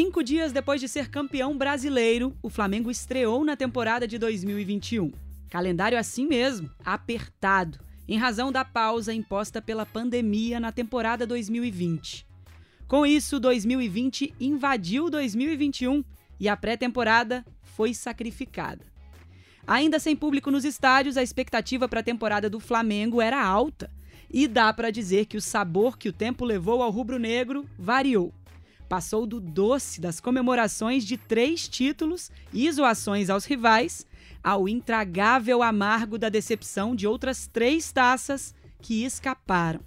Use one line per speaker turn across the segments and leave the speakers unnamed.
Cinco dias depois de ser campeão brasileiro, o Flamengo estreou na temporada de 2021. Calendário assim mesmo, apertado, em razão da pausa imposta pela pandemia na temporada 2020. Com isso, 2020 invadiu 2021 e a pré-temporada foi sacrificada. Ainda sem público nos estádios, a expectativa para a temporada do Flamengo era alta. E dá para dizer que o sabor que o tempo levou ao rubro-negro variou. Passou do doce das comemorações de três títulos e zoações aos rivais ao intragável amargo da decepção de outras três taças que escaparam.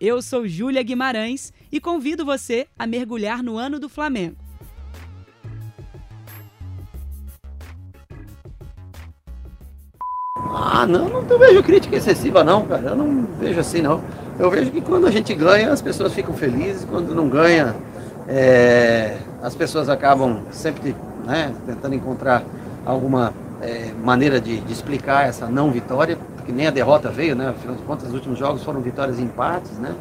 Eu sou Júlia Guimarães e convido você a mergulhar no ano do Flamengo.
Ah, não, não vejo crítica excessiva não, cara. Eu não vejo assim não. Eu vejo que quando a gente ganha, as pessoas ficam felizes, quando não ganha, é, as pessoas acabam sempre né, tentando encontrar alguma é, maneira de, de, explicar essa não vitória, porque nem a derrota veio, né? Afinal de contas, os últimos jogos foram vitórias e empates, né?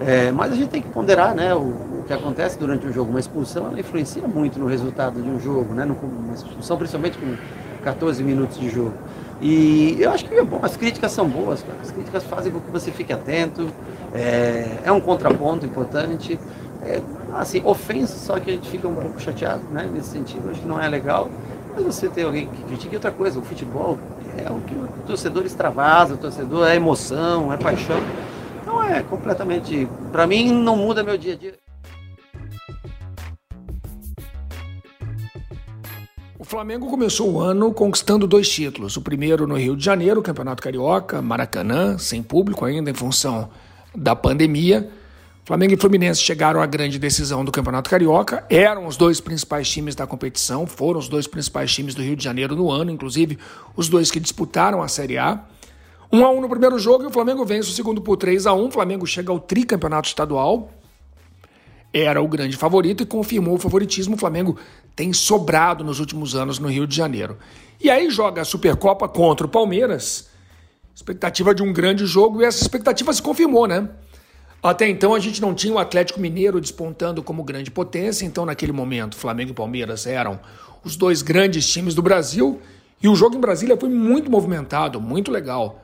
É, mas a gente tem que ponderar né, o, o, que acontece durante o jogo. Uma expulsão ela influencia muito no resultado de um jogo, né? Uma expulsão, principalmente com 14 minutos de jogo. E eu acho que é bom, as críticas são boas, cara. as críticas fazem com que você fique atento, é, é um contraponto importante. É, assim, ofensa, só que a gente fica um pouco chateado né, nesse sentido, acho que não é legal. Mas você tem alguém que critica. E outra coisa, o futebol é o que o torcedor extravasa, o torcedor é emoção, é paixão. Então é completamente. Para mim, não muda meu dia a dia.
O Flamengo começou o ano conquistando dois títulos. O primeiro no Rio de Janeiro, Campeonato Carioca, Maracanã, sem público ainda em função da pandemia. Flamengo e Fluminense chegaram à grande decisão do Campeonato Carioca, eram os dois principais times da competição, foram os dois principais times do Rio de Janeiro no ano, inclusive os dois que disputaram a Série A. 1 um a 1 um no primeiro jogo e o Flamengo vence o segundo por 3 a 1. O Flamengo chega ao tricampeonato estadual. Era o grande favorito e confirmou o favoritismo. O Flamengo tem sobrado nos últimos anos no Rio de Janeiro. E aí joga a Supercopa contra o Palmeiras. Expectativa de um grande jogo e essa expectativa se confirmou, né? Até então a gente não tinha o Atlético Mineiro despontando como grande potência, então naquele momento Flamengo e Palmeiras eram os dois grandes times do Brasil. E o jogo em Brasília foi muito movimentado, muito legal.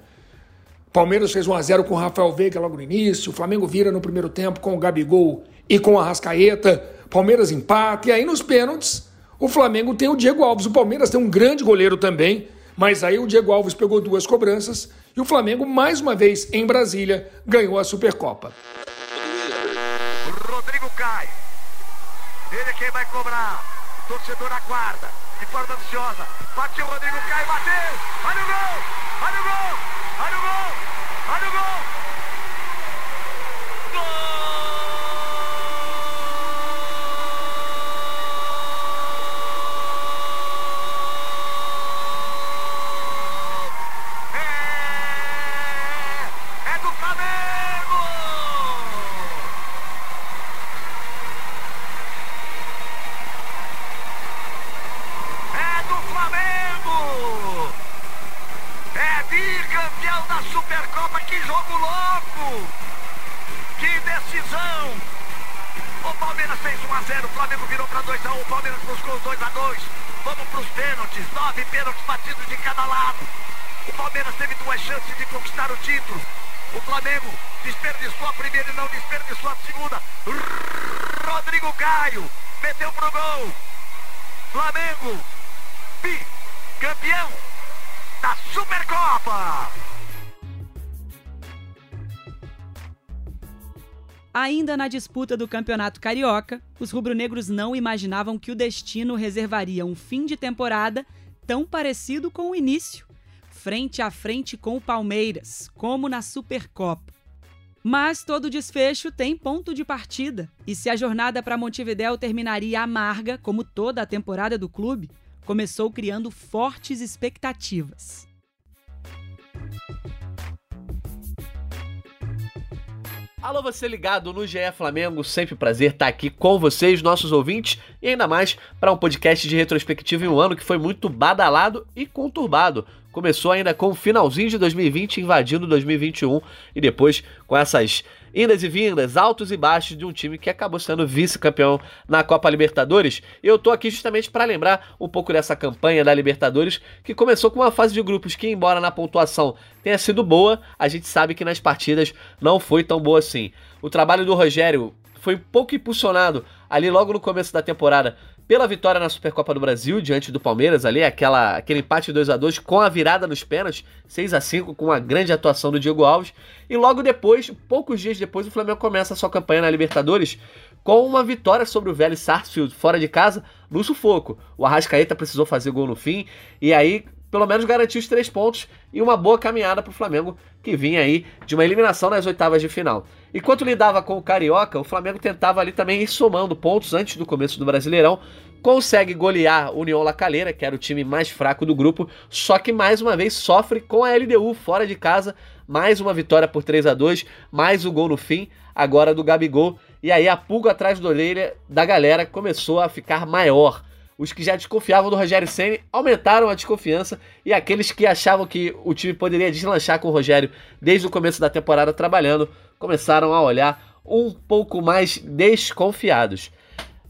Palmeiras fez 1 a 0 com o Rafael Veiga logo no início, o Flamengo vira no primeiro tempo com o Gabigol e com a Rascaeta, Palmeiras empata. E aí nos pênaltis o Flamengo tem o Diego Alves, o Palmeiras tem um grande goleiro também, mas aí o Diego Alves pegou duas cobranças e o Flamengo, mais uma vez em Brasília, ganhou a Supercopa.
Rodrigo cai. Ele é quem vai cobrar. O torcedor aguarda. De forma ansiosa. Partiu Rodrigo cai, bateu. Olha o gol! Olha o gol! Olha o gol! Olha o gol! É, é do Flamengo! É do Flamengo! É bicampeão da Supercopa, que jogo louco! Que decisão! O Palmeiras fez 1 a 0, o Flamengo virou para 2 a 1, o Palmeiras buscou os 2 a 2. Vamos para os pênaltis, nove pênaltis batidos de cada lado. O Palmeiras teve duas chances de conquistar o título. O Flamengo desperdiçou a primeira e não desperdiçou a segunda. amigo Caio. Meteu pro gol. Flamengo, bicampeão da Supercopa.
Ainda na disputa do Campeonato Carioca, os rubro-negros não imaginavam que o destino reservaria um fim de temporada tão parecido com o início, frente a frente com o Palmeiras, como na Supercopa. Mas todo desfecho tem ponto de partida, e se a jornada para Montevidéu terminaria amarga, como toda a temporada do clube, começou criando fortes expectativas.
Alô, você ligado no GE Flamengo, sempre prazer estar aqui com vocês, nossos ouvintes, e ainda mais para um podcast de retrospectiva em um ano que foi muito badalado e conturbado. Começou ainda com o finalzinho de 2020 invadindo 2021 e depois com essas indas e vindas, altos e baixos de um time que acabou sendo vice-campeão na Copa Libertadores. E eu tô aqui justamente para lembrar um pouco dessa campanha da Libertadores, que começou com uma fase de grupos que, embora na pontuação tenha sido boa, a gente sabe que nas partidas não foi tão boa assim. O trabalho do Rogério foi pouco impulsionado ali logo no começo da temporada pela vitória na Supercopa do Brasil diante do Palmeiras ali, aquela, aquele empate 2 a 2 com a virada nos pênaltis, 6 a 5 com a grande atuação do Diego Alves. E logo depois, poucos dias depois, o Flamengo começa a sua campanha na Libertadores com uma vitória sobre o velho Sarsfield fora de casa no sufoco. O Arrascaeta precisou fazer gol no fim e aí pelo menos garantiu os três pontos e uma boa caminhada para o Flamengo, que vinha aí de uma eliminação nas oitavas de final. Enquanto lidava com o Carioca, o Flamengo tentava ali também ir somando pontos antes do começo do Brasileirão, consegue golear o União La Calera, que era o time mais fraco do grupo, só que mais uma vez sofre com a LDU fora de casa, mais uma vitória por 3 a 2 mais o gol no fim, agora do Gabigol, e aí a pulga atrás da orelha da galera começou a ficar maior. Os que já desconfiavam do Rogério Ceni aumentaram a desconfiança e aqueles que achavam que o time poderia deslanchar com o Rogério desde o começo da temporada trabalhando começaram a olhar um pouco mais desconfiados.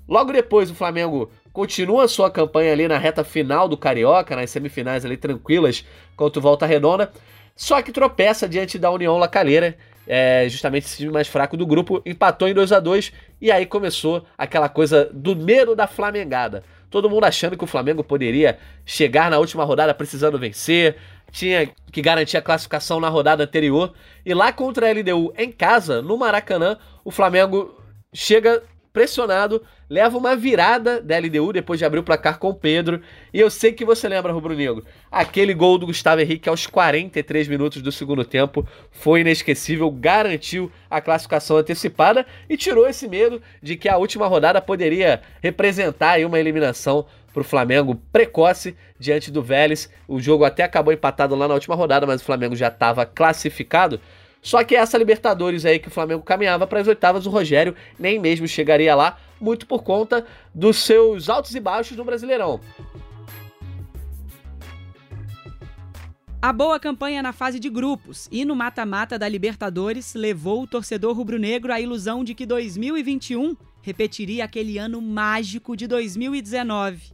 Logo depois, o Flamengo continua sua campanha ali na reta final do Carioca, nas semifinais ali tranquilas contra o Volta Redonda, só que tropeça diante da União La Calera, é, justamente esse time mais fraco do grupo, empatou em 2 a 2 e aí começou aquela coisa do medo da Flamengada. Todo mundo achando que o Flamengo poderia chegar na última rodada precisando vencer, tinha que garantir a classificação na rodada anterior. E lá contra a LDU em casa, no Maracanã, o Flamengo chega pressionado, leva uma virada da LDU depois de abrir o placar com o Pedro. E eu sei que você lembra, Rubro Negro, aquele gol do Gustavo Henrique aos 43 minutos do segundo tempo foi inesquecível, garantiu a classificação antecipada e tirou esse medo de que a última rodada poderia representar uma eliminação para o Flamengo precoce diante do Vélez. O jogo até acabou empatado lá na última rodada, mas o Flamengo já estava classificado. Só que essa Libertadores aí que o Flamengo caminhava para as oitavas, o Rogério nem mesmo chegaria lá, muito por conta dos seus altos e baixos no Brasileirão.
A boa campanha na fase de grupos e no mata-mata da Libertadores levou o torcedor rubro-negro à ilusão de que 2021 repetiria aquele ano mágico de 2019.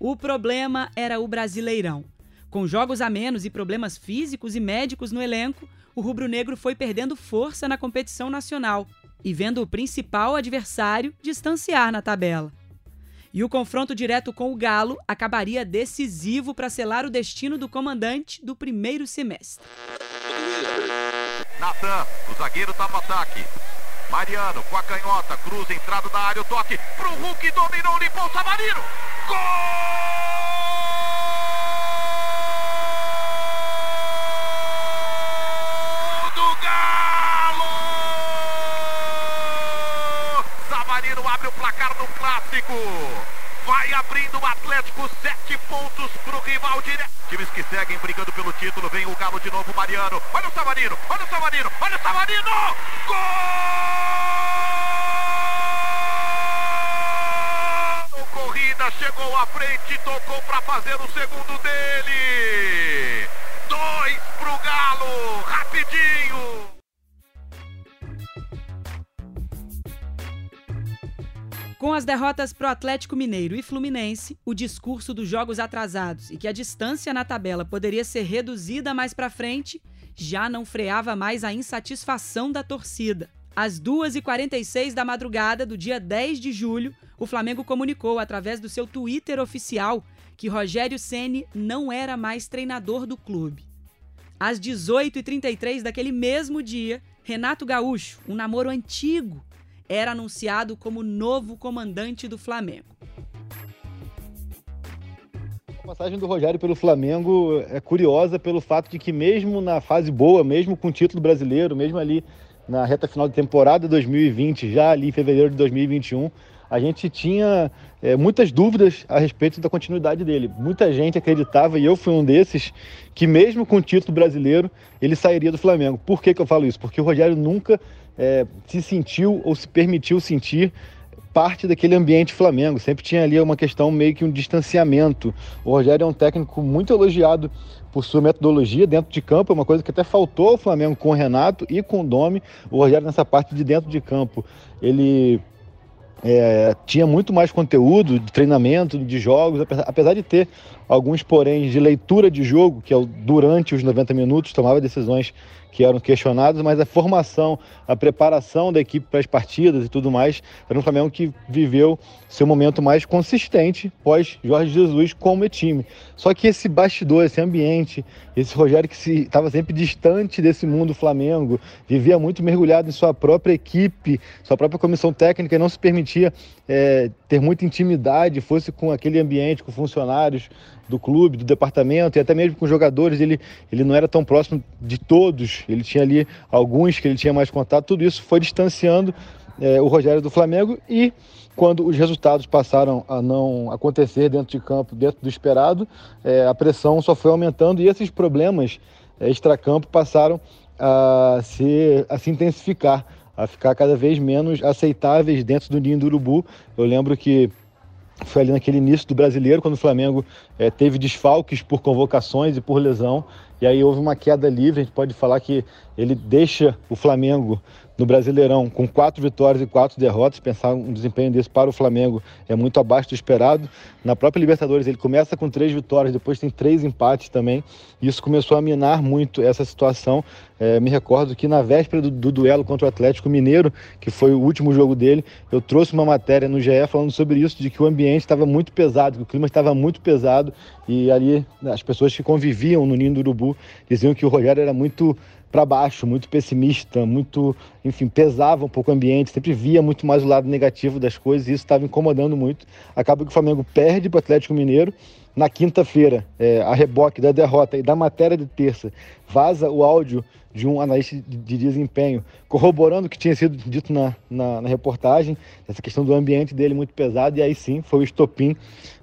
O problema era o Brasileirão. Com jogos a menos e problemas físicos e médicos no elenco, o rubro-negro foi perdendo força na competição nacional e vendo o principal adversário distanciar na tabela. E o confronto direto com o Galo acabaria decisivo para selar o destino do comandante do primeiro semestre.
Natan, o zagueiro tapa ataque. Mariano com a canhota, cruza, entrada da área, o toque pro Hulk, dominou, limpou o Savarino. Gol! Vai abrindo o Atlético, sete pontos pro rival direto. Times que seguem brigando pelo título. Vem o Galo de novo, Mariano. Olha o Savarino, olha o Savarino, olha o Savarino! Gol! Corrida, chegou à frente, tocou para fazer o segundo
Derrotas pro Atlético Mineiro e Fluminense, o discurso dos jogos atrasados e que a distância na tabela poderia ser reduzida mais para frente já não freava mais a insatisfação da torcida. Às 2h46 da madrugada do dia 10 de julho, o Flamengo comunicou através do seu Twitter oficial que Rogério Ceni não era mais treinador do clube. Às 18h33 daquele mesmo dia, Renato Gaúcho, um namoro antigo, era anunciado como novo comandante do Flamengo.
A passagem do Rogério pelo Flamengo é curiosa pelo fato de que, mesmo na fase boa, mesmo com o título brasileiro, mesmo ali na reta final de temporada 2020, já ali em fevereiro de 2021, a gente tinha é, muitas dúvidas a respeito da continuidade dele. Muita gente acreditava, e eu fui um desses, que mesmo com o título brasileiro, ele sairia do Flamengo. Por que, que eu falo isso? Porque o Rogério nunca é, se sentiu ou se permitiu sentir parte daquele ambiente Flamengo. Sempre tinha ali uma questão meio que um distanciamento. O Rogério é um técnico muito elogiado por sua metodologia dentro de campo, é uma coisa que até faltou ao Flamengo com o Renato e com o Domi. O Rogério nessa parte de dentro de campo, ele é, tinha muito mais conteúdo de treinamento, de jogos, apesar de ter alguns porém de leitura de jogo, que é durante os 90 minutos, tomava decisões que eram questionados, mas a formação, a preparação da equipe para as partidas e tudo mais, era um Flamengo que viveu seu momento mais consistente pós Jorge Jesus como time. Só que esse bastidor, esse ambiente, esse Rogério que estava sempre distante desse mundo Flamengo, vivia muito mergulhado em sua própria equipe, sua própria comissão técnica e não se permitia é, ter muita intimidade, fosse com aquele ambiente, com funcionários do clube, do departamento e até mesmo com jogadores, ele, ele não era tão próximo de todos, ele tinha ali alguns que ele tinha mais contato, tudo isso foi distanciando é, o Rogério do Flamengo e quando os resultados passaram a não acontecer dentro de campo, dentro do esperado, é, a pressão só foi aumentando e esses problemas é, extracampo passaram a se, a se intensificar, a ficar cada vez menos aceitáveis dentro do ninho do urubu. Eu lembro que foi ali naquele início do brasileiro, quando o Flamengo é, teve desfalques por convocações e por lesão, e aí houve uma queda livre. A gente pode falar que ele deixa o Flamengo no Brasileirão com quatro vitórias e quatro derrotas. Pensar um desempenho desse para o Flamengo é muito abaixo do esperado. Na própria Libertadores ele começa com três vitórias, depois tem três empates também. Isso começou a minar muito essa situação. É, me recordo que na véspera do, do, duelo contra o Atlético Mineiro, que foi o último jogo dele, eu trouxe uma matéria no GE falando sobre isso, de que o ambiente estava muito pesado, que o clima estava muito pesado e ali as pessoas que conviviam no Ninho do Urubu diziam que o Rogério era muito para baixo, muito pessimista, muito, enfim, pesava um pouco o ambiente, sempre via muito mais o lado negativo das coisas e isso estava incomodando muito. Acaba que o Flamengo perde para o Atlético Mineiro. Na quinta-feira, é, a reboque da derrota e da matéria de terça, vaza o áudio de um analista de desempenho, corroborando o que tinha sido dito na, na, na reportagem, essa questão do ambiente dele muito pesado, e aí sim foi o estopim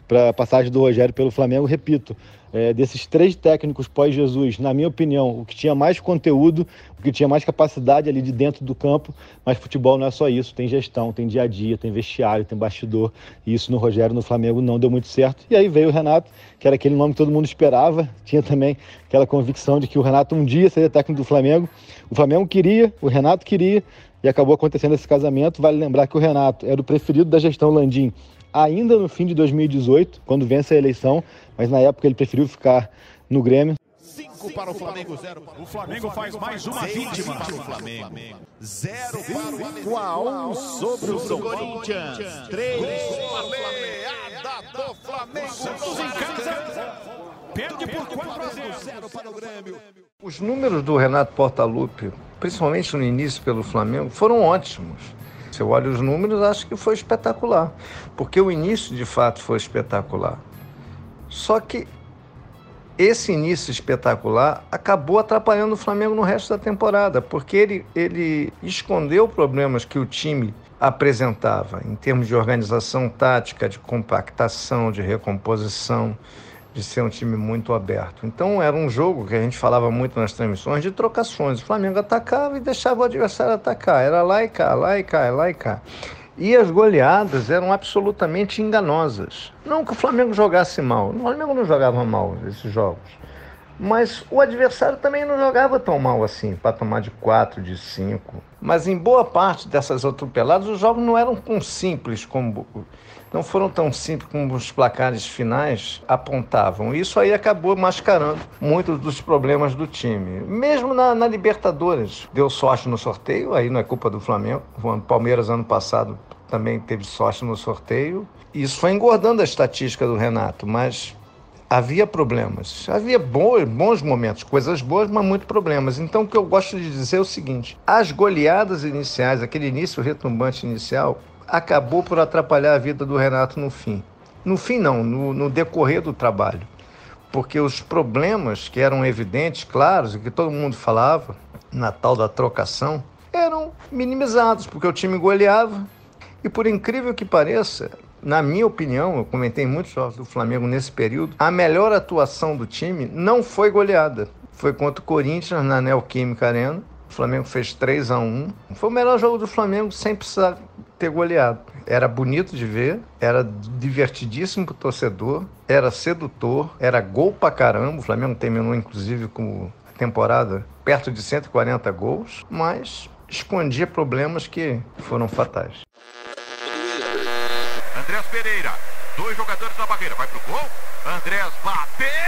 para a passagem do Rogério pelo Flamengo. Repito, é, desses três técnicos pós-Jesus, na minha opinião, o que tinha mais conteúdo, o que tinha mais capacidade ali de dentro do campo, mas futebol não é só isso, tem gestão, tem dia a dia, tem vestiário, tem bastidor, e isso no Rogério, no Flamengo, não deu muito certo. E aí veio o Renato, que era aquele nome que todo mundo esperava, tinha também aquela convicção de que o Renato um dia seria técnico do Flamengo. O Flamengo queria, o Renato queria, e acabou acontecendo esse casamento. Vale lembrar que o Renato era o preferido da gestão Landim ainda no fim de 2018, quando vence a eleição, mas na época ele preferiu ficar no Grêmio.
5 para o Flamengo, 0 O Flamengo faz mais uma vítima. Para o Flamengo. 0 para o Flamengo. 5 a 1 sobre o São Corinthians. 3 para do Flamengo. Santos em casa. Perde por 4 a 0 para o Grêmio.
Os números do Renato Portaluppi, principalmente no início pelo Flamengo, foram ótimos. Se eu olho os números, acho que foi espetacular, porque o início de fato foi espetacular. Só que esse início espetacular acabou atrapalhando o Flamengo no resto da temporada, porque ele, ele escondeu problemas que o time apresentava em termos de organização tática, de compactação, de recomposição de ser um time muito aberto. Então era um jogo que a gente falava muito nas transmissões de trocações. O Flamengo atacava e deixava o adversário atacar. Era lá e cá, lá e cá, lá e cá. E as goleadas eram absolutamente enganosas. Não que o Flamengo jogasse mal. O Flamengo não jogava mal esses jogos. Mas o adversário também não jogava tão mal assim, para tomar de 4, de 5. Mas em boa parte dessas atropeladas, os jogos não eram tão simples como. Não foram tão simples como os placares finais apontavam. Isso aí acabou mascarando muitos dos problemas do time. Mesmo na, na Libertadores, deu sorte no sorteio, aí não é culpa do Flamengo. O Palmeiras, ano passado, também teve sorte no sorteio. Isso foi engordando a estatística do Renato, mas havia problemas. Havia bons, bons momentos, coisas boas, mas muitos problemas. Então, o que eu gosto de dizer é o seguinte: as goleadas iniciais, aquele início retumbante inicial, acabou por atrapalhar a vida do Renato no fim. No fim, não, no, no decorrer do trabalho. Porque os problemas que eram evidentes, claros, e que todo mundo falava na tal da trocação, eram minimizados, porque o time goleava. E por incrível que pareça, na minha opinião, eu comentei muitos jogos do Flamengo nesse período, a melhor atuação do time não foi goleada. Foi contra o Corinthians na Neoquímica Arena. O Flamengo fez 3 a 1 Foi o melhor jogo do Flamengo sem precisar ter goleado. Era bonito de ver, era divertidíssimo pro torcedor, era sedutor, era gol pra caramba. O Flamengo terminou, inclusive, com a temporada perto de 140 gols, mas escondia problemas que foram fatais.
Andrés Pereira. Dois jogadores na barreira. Vai pro gol. Andrés bateu.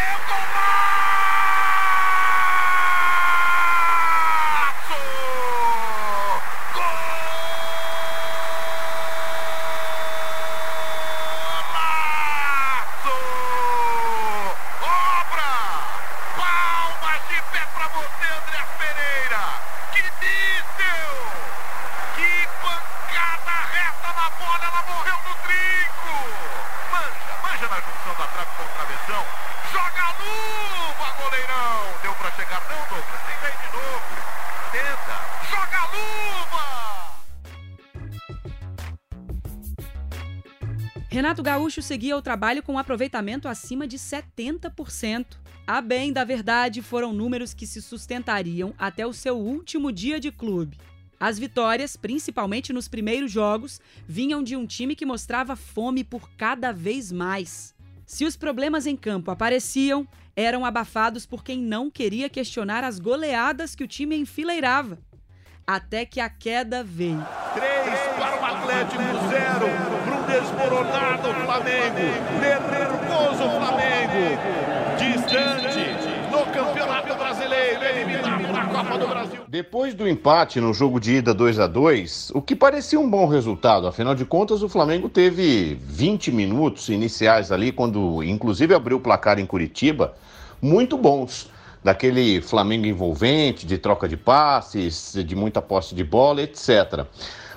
Renato Gaúcho seguia o trabalho com um aproveitamento acima de 70%. A bem da verdade, foram números que se sustentariam até o seu último dia de clube. As vitórias, principalmente nos primeiros jogos, vinham de um time que mostrava fome por cada vez mais. Se os problemas em campo apareciam, eram abafados por quem não queria questionar as goleadas que o time enfileirava. Até que a queda veio.
Três para o Atlético, zero desmoronado Flamengo, nervoso o Flamengo, distante no Campeonato Brasileiro, eliminado na Copa do Brasil.
Depois do empate no jogo de ida 2 a 2 o que parecia um bom resultado, afinal de contas o Flamengo teve 20 minutos iniciais ali, quando inclusive abriu o placar em Curitiba, muito bons daquele Flamengo envolvente, de troca de passes, de muita posse de bola, etc.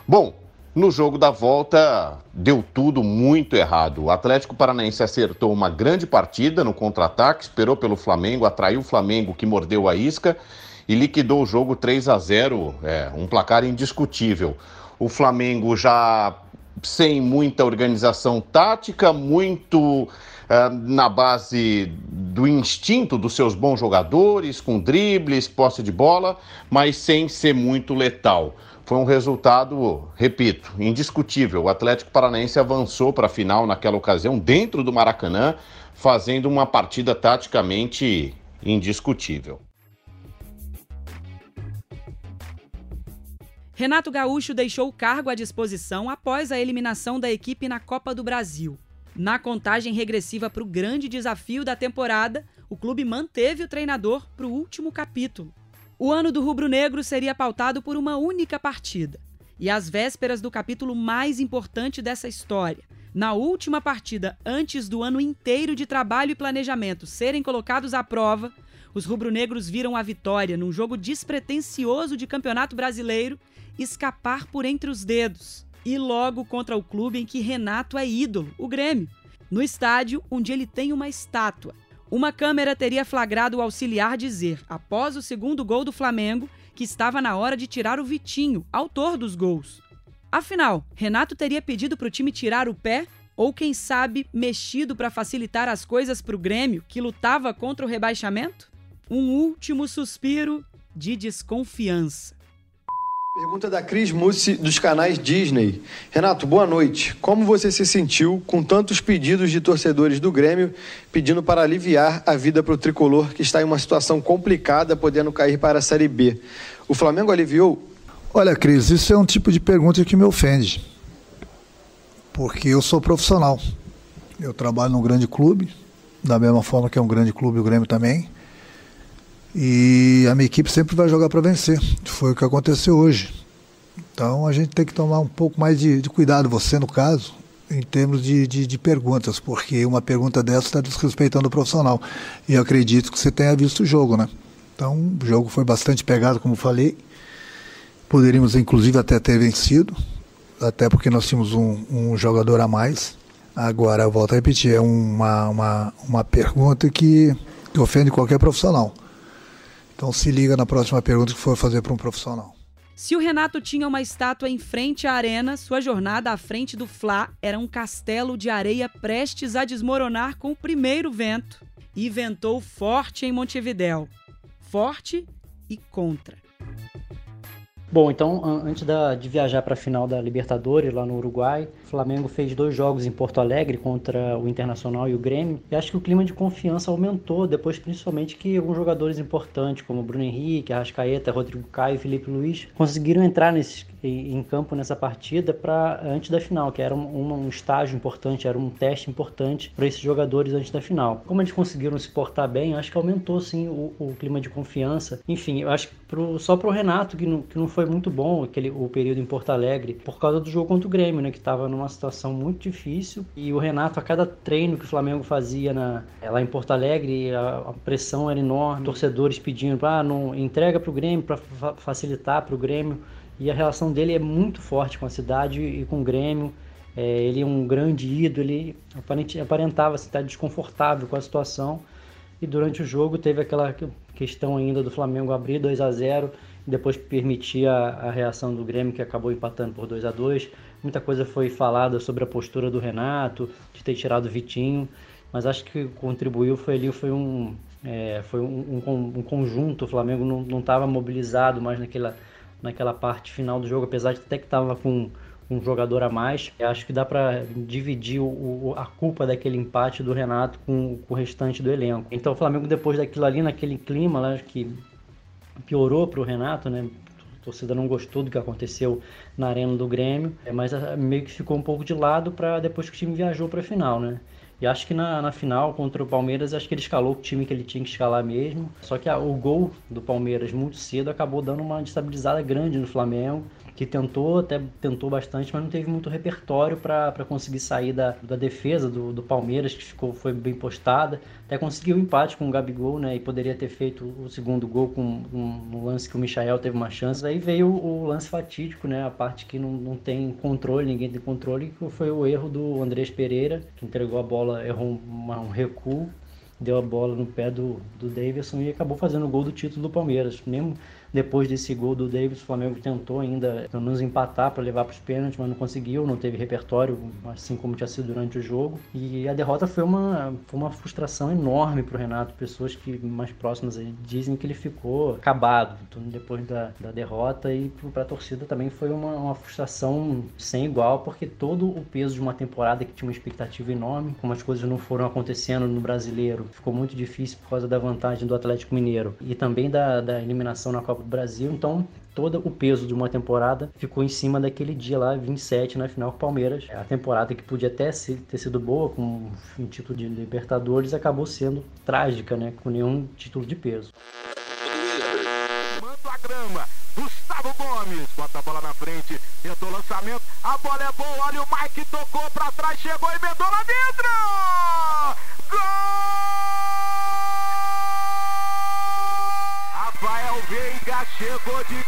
Bom, no jogo da volta, deu tudo muito errado. O Atlético Paranaense acertou uma grande partida no contra-ataque, esperou pelo Flamengo, atraiu o Flamengo que mordeu a isca e liquidou o jogo 3 a 0, é, um placar indiscutível. O Flamengo já sem muita organização tática, muito Uh, na base do instinto dos seus bons jogadores, com dribles, posse de bola, mas sem ser muito letal. Foi um resultado, repito, indiscutível. O Atlético Paranaense avançou para a final naquela ocasião, dentro do Maracanã, fazendo uma partida taticamente indiscutível.
Renato Gaúcho deixou o cargo à disposição após a eliminação da equipe na Copa do Brasil. Na contagem regressiva para o grande desafio da temporada, o clube manteve o treinador para o último capítulo. O ano do rubro-negro seria pautado por uma única partida. E às vésperas do capítulo mais importante dessa história, na última partida antes do ano inteiro de trabalho e planejamento serem colocados à prova, os rubro-negros viram a vitória num jogo despretensioso de Campeonato Brasileiro escapar por entre os dedos. E logo contra o clube em que Renato é ídolo, o Grêmio, no estádio onde ele tem uma estátua uma câmera teria flagrado o auxiliar dizer, após o segundo gol do Flamengo, que estava na hora de tirar o Vitinho, autor dos gols. Afinal, Renato teria pedido para o time tirar o pé ou, quem sabe, mexido para facilitar as coisas para o Grêmio, que lutava contra o rebaixamento? Um último suspiro de desconfiança.
Pergunta da Cris Mussi dos canais Disney. Renato, boa noite. Como você se sentiu com tantos pedidos de torcedores do Grêmio pedindo para aliviar a vida para o tricolor que está em uma situação complicada, podendo cair para a Série B? O Flamengo aliviou?
Olha, Cris, isso é um tipo de pergunta que me ofende. Porque eu sou profissional. Eu trabalho num grande clube, da mesma forma que é um grande clube o Grêmio também. E a minha equipe sempre vai jogar para vencer. Foi o que aconteceu hoje. Então a gente tem que tomar um pouco mais de, de cuidado, você no caso, em termos de, de, de perguntas, porque uma pergunta dessa está desrespeitando o profissional. E eu acredito que você tenha visto o jogo, né? Então o jogo foi bastante pegado, como falei. Poderíamos inclusive até ter vencido, até porque nós tínhamos um, um jogador a mais. Agora, volto a repetir, é uma, uma, uma pergunta que, que ofende qualquer profissional. Então se liga na próxima pergunta que for fazer para um profissional.
Se o Renato tinha uma estátua em frente à arena, sua jornada à frente do Fla era um castelo de areia prestes a desmoronar com o primeiro vento. E ventou forte em Montevidéu. Forte e contra.
Bom, então antes da, de viajar para a final da Libertadores lá no Uruguai, o Flamengo fez dois jogos em Porto Alegre contra o Internacional e o Grêmio. E acho que o clima de confiança aumentou depois, principalmente que alguns jogadores importantes, como Bruno Henrique, Arrascaeta, Rodrigo Caio e Felipe Luiz, conseguiram entrar nesses, em campo nessa partida para antes da final, que era um, um, estágio importante, era um teste importante para esses jogadores antes da final. Como eles conseguiram se portar bem, acho que aumentou sim o, o clima de confiança. Enfim, eu acho que pro, só para o Renato, que não, que não foi muito bom aquele, o período em Porto Alegre, por causa do jogo contra o Grêmio, né, que estava numa situação muito difícil. E o Renato, a cada treino que o Flamengo fazia na, eh, lá em Porto Alegre, a, a pressão era enorme, torcedores pedindo, ah, não entrega para o Grêmio, para fa facilitar para o Grêmio. E a relação dele é muito forte com a cidade e com o Grêmio. É, ele é um grande ídolo, ele aparentava estar desconfortável com a situação. E durante o jogo teve aquela questão ainda do Flamengo abrir 2 a 0 depois permitir a, a reação do Grêmio que acabou empatando por 2 a 2 Muita coisa foi falada sobre a postura do Renato, de ter tirado o Vitinho, mas acho que contribuiu foi ali foi um é, foi um, um, um, conjunto. O Flamengo não estava mobilizado mais naquela naquela parte final do jogo, apesar de até que estava com um jogador a mais. Eu acho que dá para dividir o, a culpa daquele empate do Renato com, com, o restante do elenco. Então o Flamengo depois daquilo ali, naquele clima lá que piorou para o Renato, né? A torcida não gostou do que aconteceu na arena do Grêmio, é, mas ah, meio que ficou um pouco de lado para depois que o time viajou para a final, né? E acho que na, na, final contra o Palmeiras, acho que ele escalou o time que ele tinha que escalar mesmo. Só que a, o gol do Palmeiras muito cedo acabou dando uma destabilizada grande no Flamengo que tentou, até tentou bastante, mas não teve muito repertório para conseguir sair da, da defesa do, do Palmeiras, que ficou, foi bem postada. Até conseguiu um empate com o Gabigol, né? E poderia ter feito o segundo gol com um, um lance que o Michael teve uma chance. Aí veio o, lance fatídico, né? A parte que não, não tem controle, ninguém tem controle, que foi o erro do Andrés Pereira, que entregou a bola, errou um, um recuo deu a bola no pé do, do Davidson e acabou fazendo o gol do título do Palmeiras. Mesmo depois desse gol do Davis, o Flamengo tentou ainda nos empatar para levar para os pênaltis, mas não conseguiu, não teve repertório, assim como tinha sido durante o jogo. E a derrota foi uma, foi uma frustração enorme para o Renato. Pessoas que mais próximas dizem que ele ficou acabado então, depois da, da derrota. E para a torcida também foi uma, uma frustração sem igual, porque todo o peso de uma temporada que tinha uma expectativa enorme, como as coisas não foram acontecendo no brasileiro, ficou muito difícil por causa da vantagem do Atlético Mineiro e também da, da eliminação na Copa Copa do Brasil, então todo o peso de uma temporada ficou em cima daquele dia lá, 27, na final com o Palmeiras. A temporada que podia até ter sido boa, com um título de Libertadores, acabou sendo trágica, né? Com nenhum título de peso.
Manda a grama, Gustavo Gomes, bota a bola na frente, tentou o lançamento, a bola é boa, olha o Mike, tocou pra trás, chegou e emendou lá dentro! Gol! Chegou de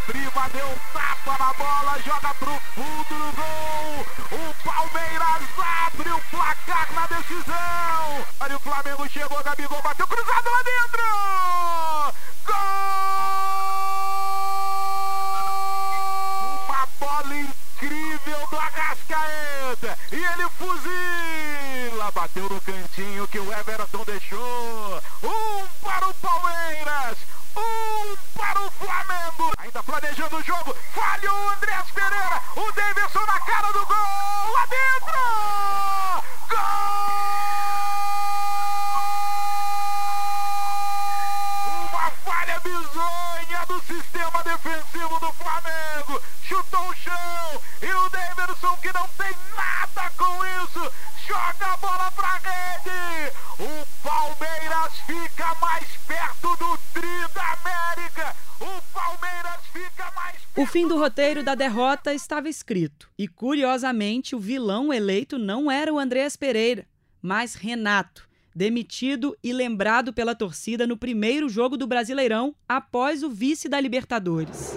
do sistema defensivo do Flamengo. Chutou o chão. E o Davidson, que não tem nada com isso, joga a bola pra rede. O Palmeiras fica mais perto do tri da América. O Palmeiras fica mais
O fim do roteiro da derrota estava escrito. E, curiosamente, o vilão eleito não era o Andreas Pereira, mas Renato, demitido e lembrado pela torcida no primeiro jogo do Brasileirão após o vice da Libertadores.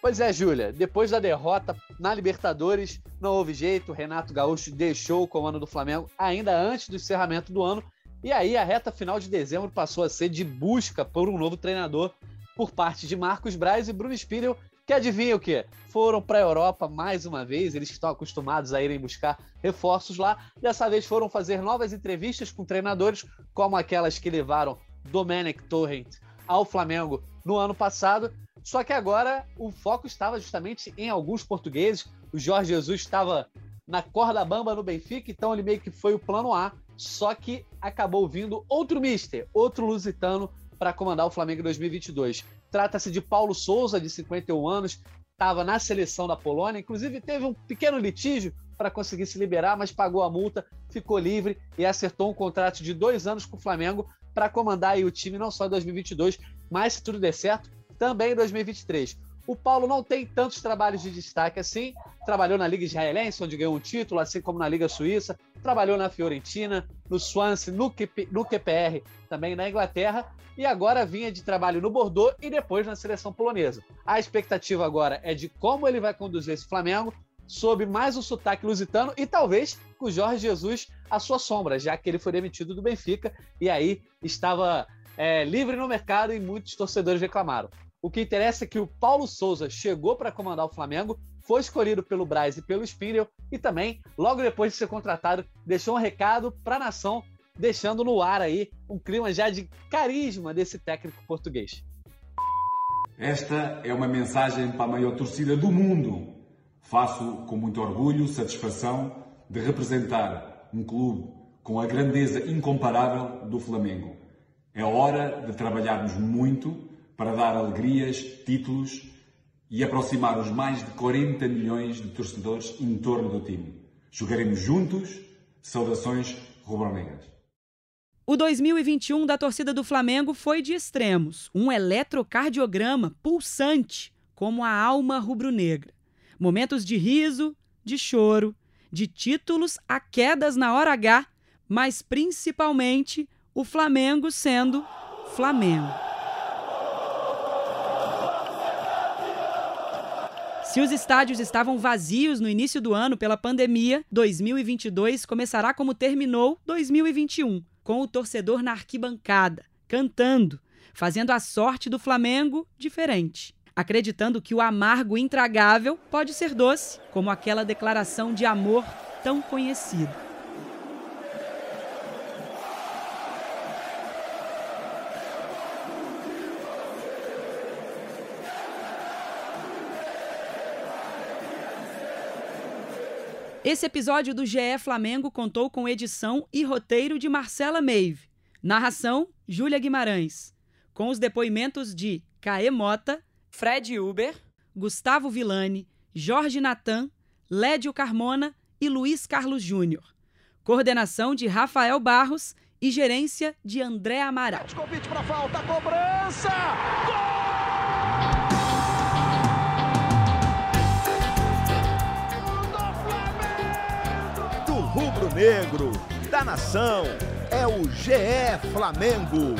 Pois é, Júlia, depois da derrota na Libertadores, não houve jeito, Renato Gaúcho deixou o comando do Flamengo ainda antes do encerramento do ano, e aí a reta final de dezembro passou a ser de busca por um novo treinador por parte de Marcos Braz e Bruno Spindel, que adivinha o quê? Foram para a Europa mais uma vez, eles estão acostumados a irem buscar reforços lá, dessa vez foram fazer novas entrevistas com treinadores, como aquelas que levaram Domenic Torrent ao Flamengo no ano passado, só que agora o foco estava justamente em alguns portugueses. O Jorge Jesus estava na corda bamba no Benfica, então ele meio que foi o plano A. Só que acabou vindo outro mister, outro lusitano, para comandar o Flamengo em 2022. Trata-se de Paulo Souza, de 51 anos, estava na seleção da Polônia, inclusive teve um pequeno litígio para conseguir se liberar, mas pagou a multa, ficou livre e acertou um contrato de dois anos com o Flamengo para comandar o time não só em 2022, mas se tudo der certo, também em 2023. O Paulo não tem tantos trabalhos de destaque assim. Trabalhou na Liga Israelense, onde ganhou um título, assim como na Liga Suíça. Trabalhou na Fiorentina, no Swansea, no, QP, no QPR, também na Inglaterra. E agora vinha de trabalho no Bordeaux e depois na seleção polonesa. A expectativa agora é de como ele vai conduzir esse Flamengo sob mais um sotaque lusitano e talvez com o Jorge Jesus à sua sombra, já que ele foi demitido do Benfica e aí estava é, livre no mercado e muitos torcedores reclamaram. O que interessa é que o Paulo Souza chegou para comandar o Flamengo, foi escolhido pelo Braz e pelo Spindle e também, logo depois de ser contratado, deixou um recado para a nação, deixando no ar aí um clima já de carisma desse técnico português.
Esta é uma mensagem para a maior torcida do mundo. Faço com muito orgulho, satisfação de representar um clube com a grandeza incomparável do Flamengo. É hora de trabalharmos muito para dar alegrias, títulos e aproximar os mais de 40 milhões de torcedores em torno do time. Jogaremos juntos. Saudações rubro-negras.
O 2021 da torcida do Flamengo foi de extremos, um eletrocardiograma pulsante, como a alma rubro-negra. Momentos de riso, de choro, de títulos a quedas na hora H, mas principalmente o Flamengo sendo Flamengo. Se os estádios estavam vazios no início do ano pela pandemia, 2022 começará como terminou 2021, com o torcedor na arquibancada, cantando, fazendo a sorte do Flamengo diferente, acreditando que o amargo intragável pode ser doce, como aquela declaração de amor tão conhecida. Esse episódio do GE Flamengo contou com edição e roteiro de Marcela Meive. Narração: Júlia Guimarães. Com os depoimentos de Caê Mota, Fred Uber, Gustavo Villani, Jorge Natan, Lédio Carmona e Luiz Carlos Júnior. Coordenação de Rafael Barros e gerência de André Amaral.
Convite para falta, cobrança! Gol!
Rubro-negro, da nação, é o GE Flamengo.